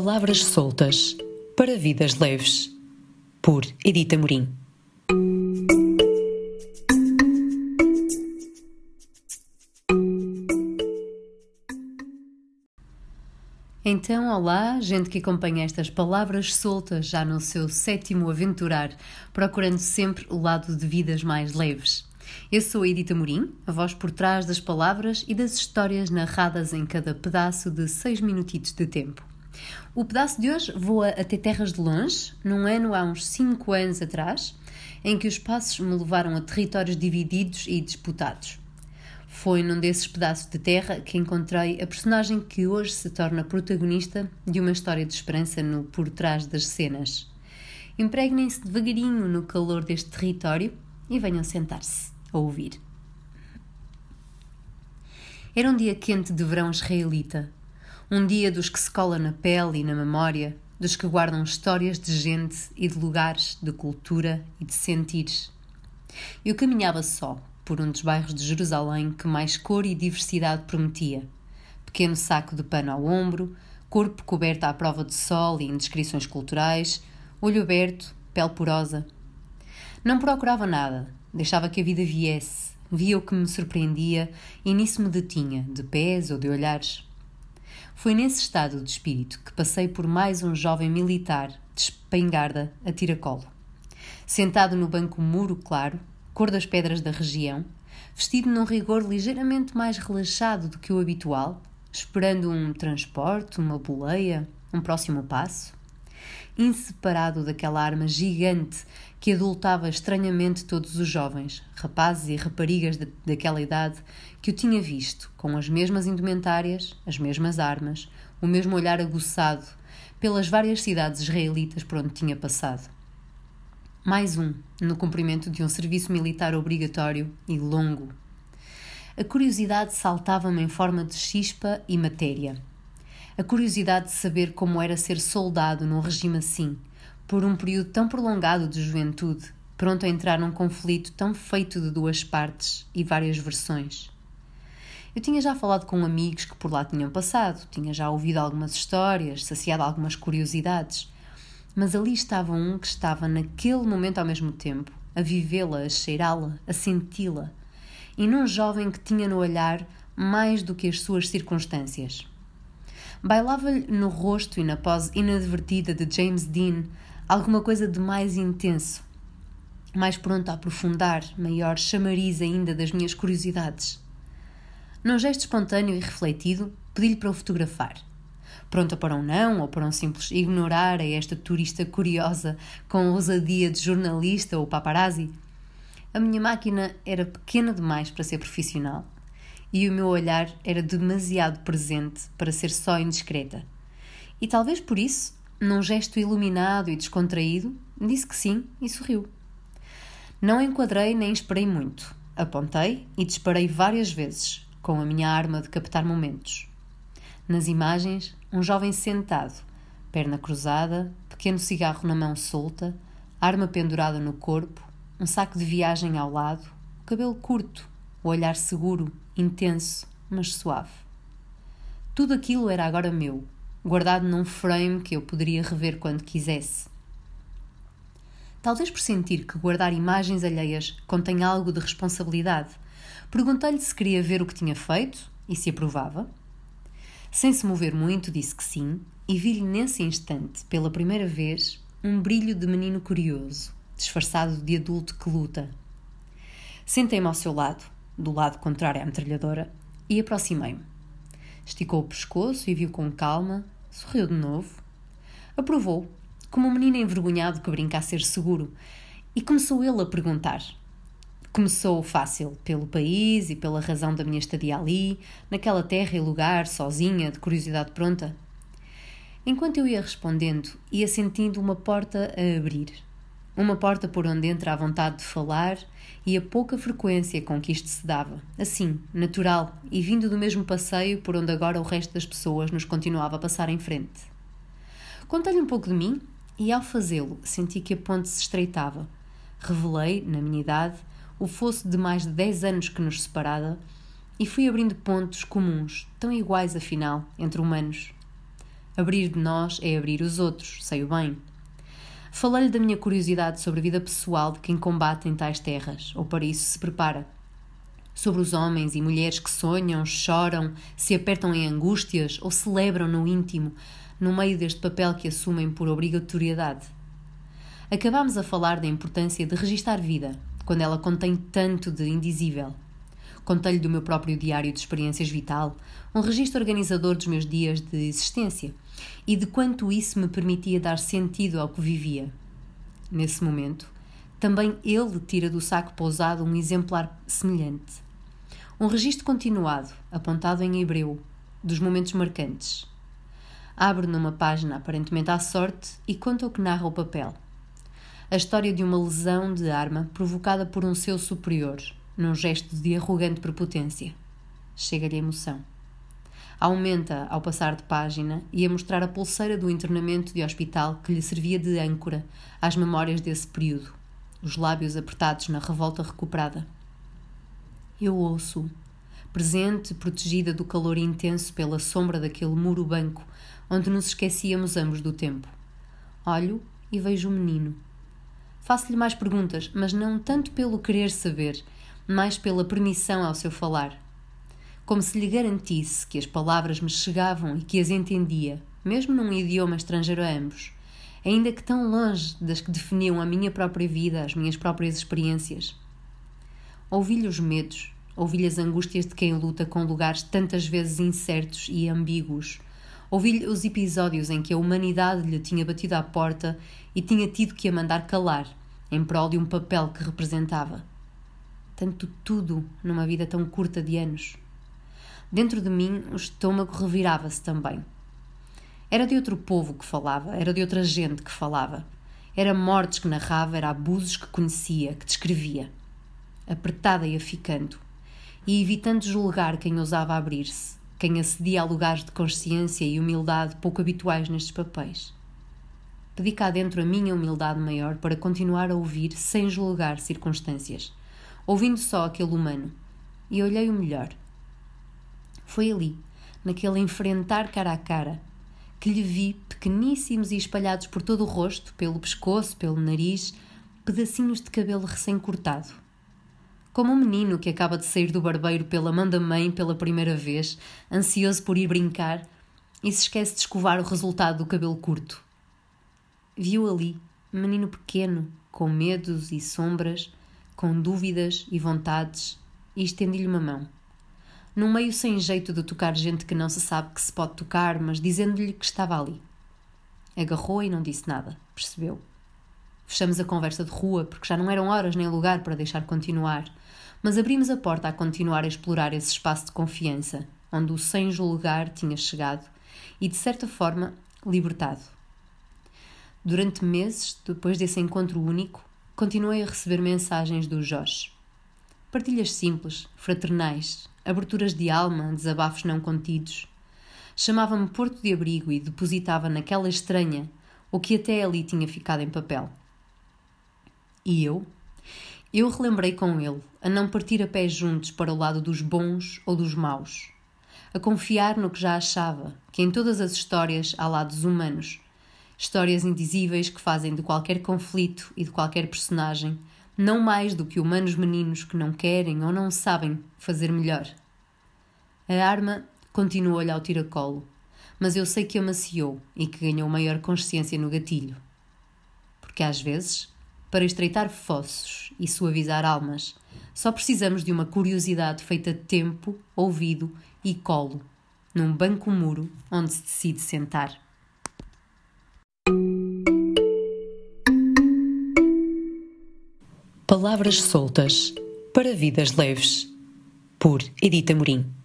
Palavras soltas para vidas leves, por Edita Morim. Então, olá, gente que acompanha estas palavras soltas já no seu sétimo aventurar, procurando sempre o lado de vidas mais leves. Eu sou a Edita Morim, a voz por trás das palavras e das histórias narradas em cada pedaço de seis minutitos de tempo. O pedaço de hoje voa até terras de longe, num ano há uns cinco anos atrás, em que os passos me levaram a territórios divididos e disputados. Foi num desses pedaços de terra que encontrei a personagem que hoje se torna protagonista de uma história de esperança no por trás das cenas. Impregnem-se devagarinho no calor deste território e venham sentar-se a ouvir. Era um dia quente de verão israelita, um dia dos que se cola na pele e na memória, dos que guardam histórias de gente e de lugares, de cultura e de sentires. Eu caminhava só por um dos bairros de Jerusalém que mais cor e diversidade prometia. Pequeno saco de pano ao ombro, corpo coberto à prova de sol e indiscrições culturais, olho aberto, pele porosa. Não procurava nada, Deixava que a vida viesse, via o que me surpreendia e nisso me detinha, de pés ou de olhares. Foi nesse estado de espírito que passei por mais um jovem militar de espingarda a tiracolo. Sentado no banco muro claro, cor das pedras da região, vestido num rigor ligeiramente mais relaxado do que o habitual, esperando um transporte, uma boleia, um próximo passo inseparado daquela arma gigante que adultava estranhamente todos os jovens, rapazes e raparigas de, daquela idade, que o tinha visto, com as mesmas indumentárias, as mesmas armas, o mesmo olhar aguçado, pelas várias cidades israelitas por onde tinha passado. Mais um, no cumprimento de um serviço militar obrigatório e longo. A curiosidade saltava-me em forma de chispa e matéria a curiosidade de saber como era ser soldado num regime assim, por um período tão prolongado de juventude, pronto a entrar num conflito tão feito de duas partes e várias versões. Eu tinha já falado com amigos que por lá tinham passado, tinha já ouvido algumas histórias, saciado algumas curiosidades, mas ali estava um que estava naquele momento ao mesmo tempo, a vivê-la, a cheirá-la, a senti-la, e num jovem que tinha no olhar mais do que as suas circunstâncias. Bailava-lhe no rosto e na pose inadvertida de James Dean alguma coisa de mais intenso, mais pronto a aprofundar, maior chamariz ainda das minhas curiosidades. Num gesto espontâneo e refletido, pedi-lhe para o fotografar. Pronta para um não ou para um simples ignorar a esta turista curiosa com ousadia de jornalista ou paparazzi, a minha máquina era pequena demais para ser profissional e o meu olhar era demasiado presente para ser só indiscreta. E talvez por isso, num gesto iluminado e descontraído, disse que sim e sorriu. Não enquadrei nem esperei muito. Apontei e disparei várias vezes, com a minha arma de captar momentos. Nas imagens, um jovem sentado, perna cruzada, pequeno cigarro na mão solta, arma pendurada no corpo, um saco de viagem ao lado, cabelo curto, o olhar seguro, intenso, mas suave. Tudo aquilo era agora meu, guardado num frame que eu poderia rever quando quisesse. Talvez por sentir que guardar imagens alheias contém algo de responsabilidade, perguntei-lhe se queria ver o que tinha feito e se aprovava. Sem se mover muito, disse que sim, e vi-lhe nesse instante, pela primeira vez, um brilho de menino curioso, disfarçado de adulto que luta. Sentei-me ao seu lado, do lado contrário à metralhadora, e aproximei-me. Esticou o pescoço e viu com calma, sorriu de novo. Aprovou, como um menino envergonhado que brinca a ser seguro, e começou ele a perguntar. Começou fácil, pelo país e pela razão da minha estadia ali, naquela terra e lugar, sozinha, de curiosidade pronta. Enquanto eu ia respondendo, ia sentindo uma porta a abrir uma porta por onde entra a vontade de falar e a pouca frequência com que isto se dava, assim, natural e vindo do mesmo passeio por onde agora o resto das pessoas nos continuava a passar em frente. Contei-lhe um pouco de mim e, ao fazê-lo, senti que a ponte se estreitava. Revelei, na minha idade, o fosso de mais de 10 anos que nos separava e fui abrindo pontos comuns, tão iguais afinal, entre humanos. Abrir de nós é abrir os outros, sei o bem. Falei-lhe da minha curiosidade sobre a vida pessoal de quem combate em tais terras, ou para isso se prepara. Sobre os homens e mulheres que sonham, choram, se apertam em angústias ou celebram no íntimo, no meio deste papel que assumem por obrigatoriedade. Acabámos a falar da importância de registar vida, quando ela contém tanto de indizível. Contei-lhe do meu próprio diário de experiências vital, um registro organizador dos meus dias de existência e de quanto isso me permitia dar sentido ao que vivia. Nesse momento, também ele tira do saco pousado um exemplar semelhante. Um registro continuado, apontado em hebreu, dos momentos marcantes. Abre numa página aparentemente à sorte e conta o que narra o papel. A história de uma lesão de arma provocada por um seu superior, num gesto de arrogante prepotência. Chega-lhe a emoção. Aumenta ao passar de página e a mostrar a pulseira do internamento de hospital que lhe servia de âncora às memórias desse período, os lábios apertados na revolta recuperada. Eu ouço, presente, protegida do calor intenso pela sombra daquele muro banco onde nos esquecíamos ambos do tempo. Olho e vejo o menino. Faço-lhe mais perguntas, mas não tanto pelo querer saber, mais pela permissão ao seu falar como se lhe garantisse que as palavras me chegavam e que as entendia, mesmo num idioma estrangeiro a ambos, ainda que tão longe das que definiam a minha própria vida, as minhas próprias experiências. Ouvi-lhe os medos, ouvi-lhe as angústias de quem luta com lugares tantas vezes incertos e ambíguos. Ouvi-lhe os episódios em que a humanidade lhe tinha batido à porta e tinha tido que a mandar calar, em prol de um papel que representava. Tanto tudo numa vida tão curta de anos. Dentro de mim, o estômago revirava-se também. Era de outro povo que falava, era de outra gente que falava. Era mortes que narrava, era abusos que conhecia, que descrevia. Apertada e aficando. E evitando julgar quem ousava abrir-se, quem acedia a lugares de consciência e humildade pouco habituais nestes papéis. Pedi cá dentro a minha humildade maior para continuar a ouvir sem julgar circunstâncias, ouvindo só aquele humano, e olhei o melhor – foi ali, naquele enfrentar cara a cara, que lhe vi pequeníssimos e espalhados por todo o rosto, pelo pescoço, pelo nariz, pedacinhos de cabelo recém-cortado. Como um menino que acaba de sair do barbeiro pela mão da mãe pela primeira vez, ansioso por ir brincar, e se esquece de escovar o resultado do cabelo curto. Viu ali, menino pequeno, com medos e sombras, com dúvidas e vontades, e estendi-lhe uma mão num meio sem jeito de tocar gente que não se sabe que se pode tocar, mas dizendo-lhe que estava ali. Agarrou e não disse nada, percebeu. Fechamos a conversa de rua, porque já não eram horas nem lugar para deixar continuar, mas abrimos a porta a continuar a explorar esse espaço de confiança, onde o sem julgar tinha chegado e, de certa forma, libertado. Durante meses, depois desse encontro único, continuei a receber mensagens do Jorge. Partilhas simples, fraternais, aberturas de alma, desabafos não contidos. Chamava-me Porto de Abrigo e depositava naquela estranha o que até ali tinha ficado em papel. E eu? Eu relembrei com ele a não partir a pé juntos para o lado dos bons ou dos maus, a confiar no que já achava, que em todas as histórias há lados humanos, histórias indizíveis que fazem de qualquer conflito e de qualquer personagem não mais do que humanos meninos que não querem ou não sabem fazer melhor. A arma continua-lhe ao tiracolo, mas eu sei que amaciou e que ganhou maior consciência no gatilho. Porque às vezes, para estreitar fossos e suavizar almas, só precisamos de uma curiosidade feita de tempo, ouvido e colo, num banco muro onde se decide sentar. Palavras soltas para vidas leves, por Edita Morim.